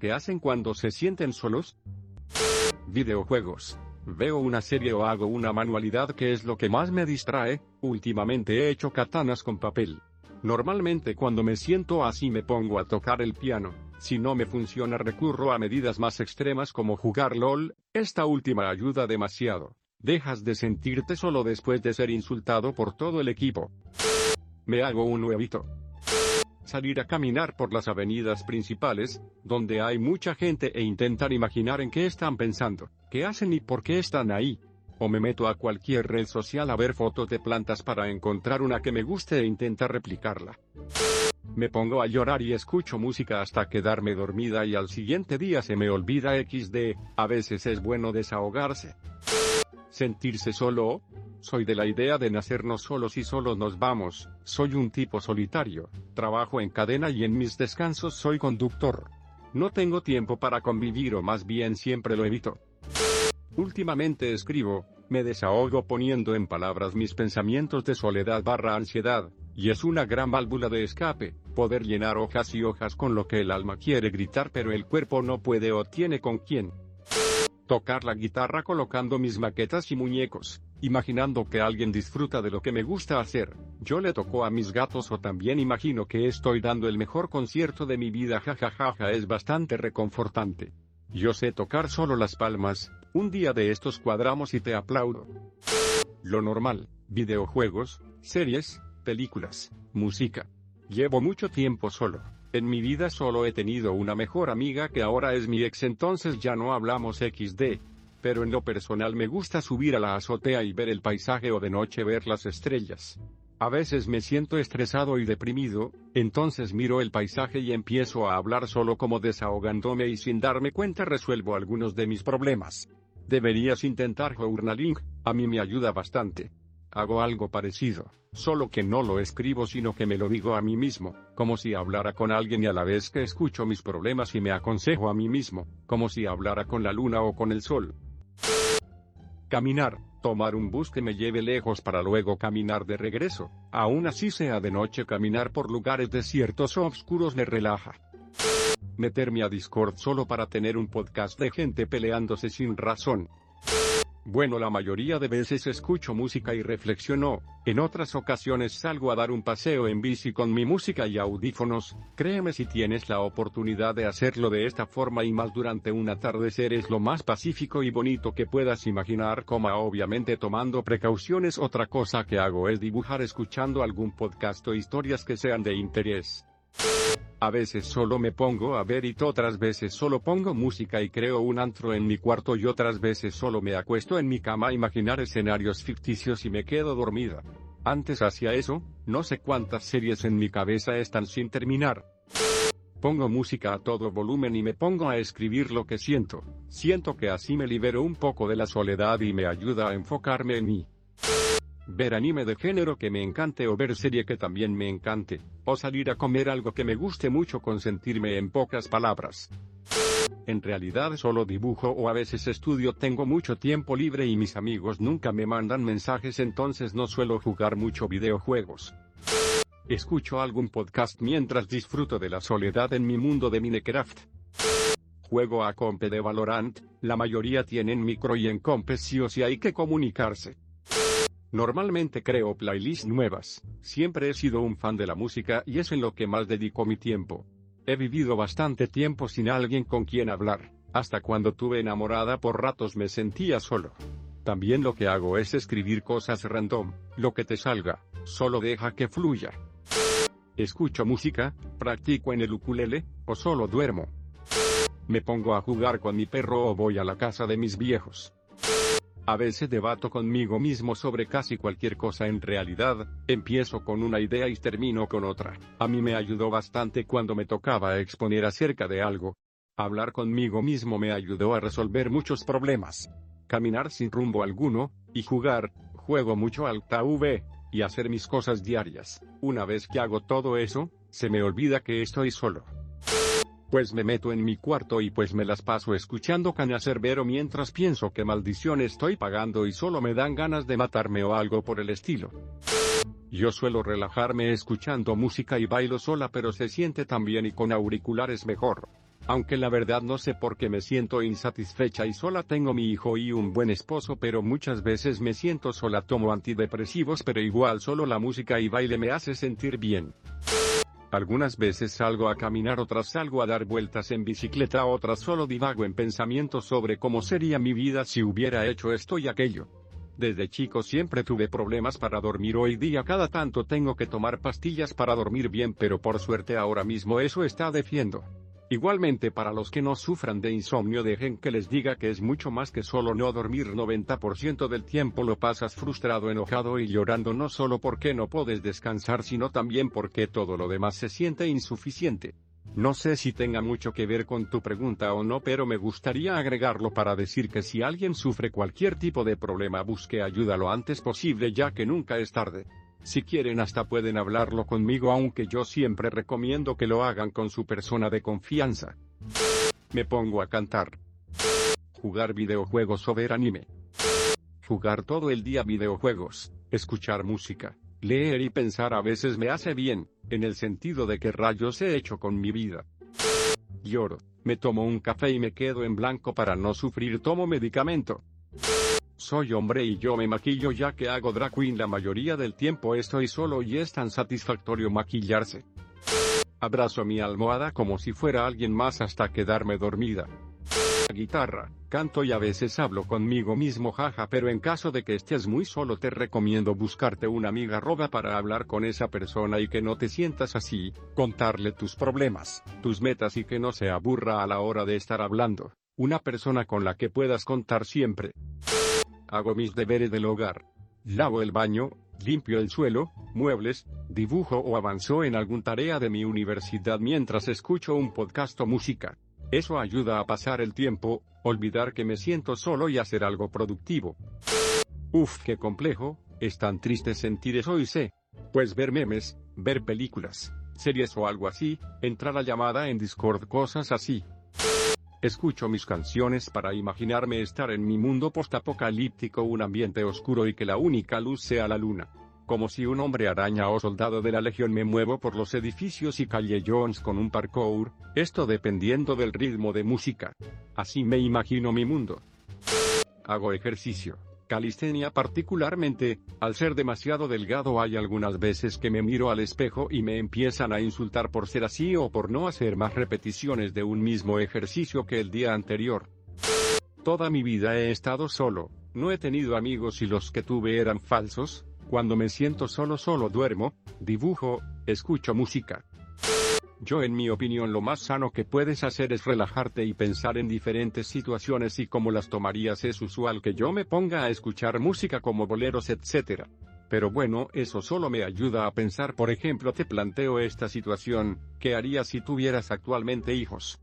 ¿Qué hacen cuando se sienten solos? Videojuegos. Veo una serie o hago una manualidad que es lo que más me distrae, últimamente he hecho katanas con papel. Normalmente cuando me siento así me pongo a tocar el piano, si no me funciona recurro a medidas más extremas como jugar LOL, esta última ayuda demasiado. Dejas de sentirte solo después de ser insultado por todo el equipo. Me hago un huevito. Salir a caminar por las avenidas principales, donde hay mucha gente e intentar imaginar en qué están pensando, qué hacen y por qué están ahí. O me meto a cualquier red social a ver fotos de plantas para encontrar una que me guste e intentar replicarla. Me pongo a llorar y escucho música hasta quedarme dormida y al siguiente día se me olvida XD, a veces es bueno desahogarse. Sentirse solo. Soy de la idea de nacernos solos y solos nos vamos, soy un tipo solitario, trabajo en cadena y en mis descansos soy conductor. No tengo tiempo para convivir o más bien siempre lo evito. Últimamente escribo, me desahogo poniendo en palabras mis pensamientos de soledad barra ansiedad, y es una gran válvula de escape, poder llenar hojas y hojas con lo que el alma quiere gritar pero el cuerpo no puede o tiene con quién. Tocar la guitarra colocando mis maquetas y muñecos, imaginando que alguien disfruta de lo que me gusta hacer. Yo le toco a mis gatos o también imagino que estoy dando el mejor concierto de mi vida jajajaja es bastante reconfortante. Yo sé tocar solo las palmas, un día de estos cuadramos y te aplaudo. Lo normal, videojuegos, series, películas, música. Llevo mucho tiempo solo. En mi vida solo he tenido una mejor amiga que ahora es mi ex entonces ya no hablamos XD. Pero en lo personal me gusta subir a la azotea y ver el paisaje o de noche ver las estrellas. A veces me siento estresado y deprimido, entonces miro el paisaje y empiezo a hablar solo como desahogándome y sin darme cuenta resuelvo algunos de mis problemas. Deberías intentar journaling, a mí me ayuda bastante. Hago algo parecido, solo que no lo escribo sino que me lo digo a mí mismo, como si hablara con alguien y a la vez que escucho mis problemas y me aconsejo a mí mismo, como si hablara con la luna o con el sol. Caminar, tomar un bus que me lleve lejos para luego caminar de regreso, aún así sea de noche caminar por lugares desiertos o oscuros me relaja. Meterme a Discord solo para tener un podcast de gente peleándose sin razón, bueno, la mayoría de veces escucho música y reflexiono, en otras ocasiones salgo a dar un paseo en bici con mi música y audífonos, créeme si tienes la oportunidad de hacerlo de esta forma y más durante un atardecer es lo más pacífico y bonito que puedas imaginar, como obviamente tomando precauciones. Otra cosa que hago es dibujar escuchando algún podcast o historias que sean de interés. A veces solo me pongo a ver y otras veces solo pongo música y creo un antro en mi cuarto y otras veces solo me acuesto en mi cama a imaginar escenarios ficticios y me quedo dormida. Antes hacía eso, no sé cuántas series en mi cabeza están sin terminar. Pongo música a todo volumen y me pongo a escribir lo que siento. Siento que así me libero un poco de la soledad y me ayuda a enfocarme en mí ver anime de género que me encante o ver serie que también me encante, o salir a comer algo que me guste mucho con sentirme en pocas palabras. En realidad solo dibujo o a veces estudio tengo mucho tiempo libre y mis amigos nunca me mandan mensajes entonces no suelo jugar mucho videojuegos. Escucho algún podcast mientras disfruto de la soledad en mi mundo de Minecraft. Juego a compe de Valorant, la mayoría tienen micro y en compe sí o sí hay que comunicarse. Normalmente creo playlists nuevas, siempre he sido un fan de la música y es en lo que más dedico mi tiempo. He vivido bastante tiempo sin alguien con quien hablar, hasta cuando tuve enamorada por ratos me sentía solo. También lo que hago es escribir cosas random, lo que te salga, solo deja que fluya. Escucho música, practico en el ukulele, o solo duermo. Me pongo a jugar con mi perro o voy a la casa de mis viejos. A veces debato conmigo mismo sobre casi cualquier cosa en realidad, empiezo con una idea y termino con otra. A mí me ayudó bastante cuando me tocaba exponer acerca de algo. Hablar conmigo mismo me ayudó a resolver muchos problemas. Caminar sin rumbo alguno, y jugar, juego mucho al TV, y hacer mis cosas diarias. Una vez que hago todo eso, se me olvida que estoy solo. Pues me meto en mi cuarto y pues me las paso escuchando Cañacerbero mientras pienso que maldición estoy pagando y solo me dan ganas de matarme o algo por el estilo. Yo suelo relajarme escuchando música y bailo sola pero se siente tan bien y con auriculares mejor. Aunque la verdad no sé por qué me siento insatisfecha y sola tengo mi hijo y un buen esposo pero muchas veces me siento sola tomo antidepresivos pero igual solo la música y baile me hace sentir bien. Algunas veces salgo a caminar otras salgo a dar vueltas en bicicleta otras solo divago en pensamientos sobre cómo sería mi vida si hubiera hecho esto y aquello. Desde chico siempre tuve problemas para dormir hoy día cada tanto tengo que tomar pastillas para dormir bien pero por suerte ahora mismo eso está defiendo. Igualmente para los que no sufran de insomnio dejen que les diga que es mucho más que solo no dormir 90% del tiempo lo pasas frustrado, enojado y llorando no solo porque no puedes descansar sino también porque todo lo demás se siente insuficiente. No sé si tenga mucho que ver con tu pregunta o no, pero me gustaría agregarlo para decir que si alguien sufre cualquier tipo de problema busque ayuda lo antes posible ya que nunca es tarde. Si quieren hasta pueden hablarlo conmigo aunque yo siempre recomiendo que lo hagan con su persona de confianza. Me pongo a cantar. Jugar videojuegos o ver anime. Jugar todo el día videojuegos, escuchar música, leer y pensar a veces me hace bien, en el sentido de que rayos he hecho con mi vida. Lloro, me tomo un café y me quedo en blanco para no sufrir tomo medicamento. Soy hombre y yo me maquillo ya que hago drag queen la mayoría del tiempo estoy solo y es tan satisfactorio maquillarse. Abrazo mi almohada como si fuera alguien más hasta quedarme dormida. Guitarra, canto y a veces hablo conmigo mismo jaja pero en caso de que estés muy solo te recomiendo buscarte una amiga roba para hablar con esa persona y que no te sientas así, contarle tus problemas, tus metas y que no se aburra a la hora de estar hablando, una persona con la que puedas contar siempre. Hago mis deberes del hogar. Lavo el baño, limpio el suelo, muebles, dibujo o avanzo en alguna tarea de mi universidad mientras escucho un podcast o música. Eso ayuda a pasar el tiempo, olvidar que me siento solo y hacer algo productivo. Uf, qué complejo, es tan triste sentir eso y sé. Pues ver memes, ver películas, series o algo así, entrar a llamada en Discord, cosas así. Escucho mis canciones para imaginarme estar en mi mundo postapocalíptico, un ambiente oscuro y que la única luz sea la luna. Como si un hombre araña o soldado de la legión me muevo por los edificios y callejones con un parkour, esto dependiendo del ritmo de música. Así me imagino mi mundo. Hago ejercicio calistenia particularmente, al ser demasiado delgado hay algunas veces que me miro al espejo y me empiezan a insultar por ser así o por no hacer más repeticiones de un mismo ejercicio que el día anterior. Toda mi vida he estado solo, no he tenido amigos y los que tuve eran falsos, cuando me siento solo solo duermo, dibujo, escucho música. Yo en mi opinión lo más sano que puedes hacer es relajarte y pensar en diferentes situaciones y cómo las tomarías es usual que yo me ponga a escuchar música como boleros etc. Pero bueno, eso solo me ayuda a pensar por ejemplo te planteo esta situación, ¿qué harías si tuvieras actualmente hijos?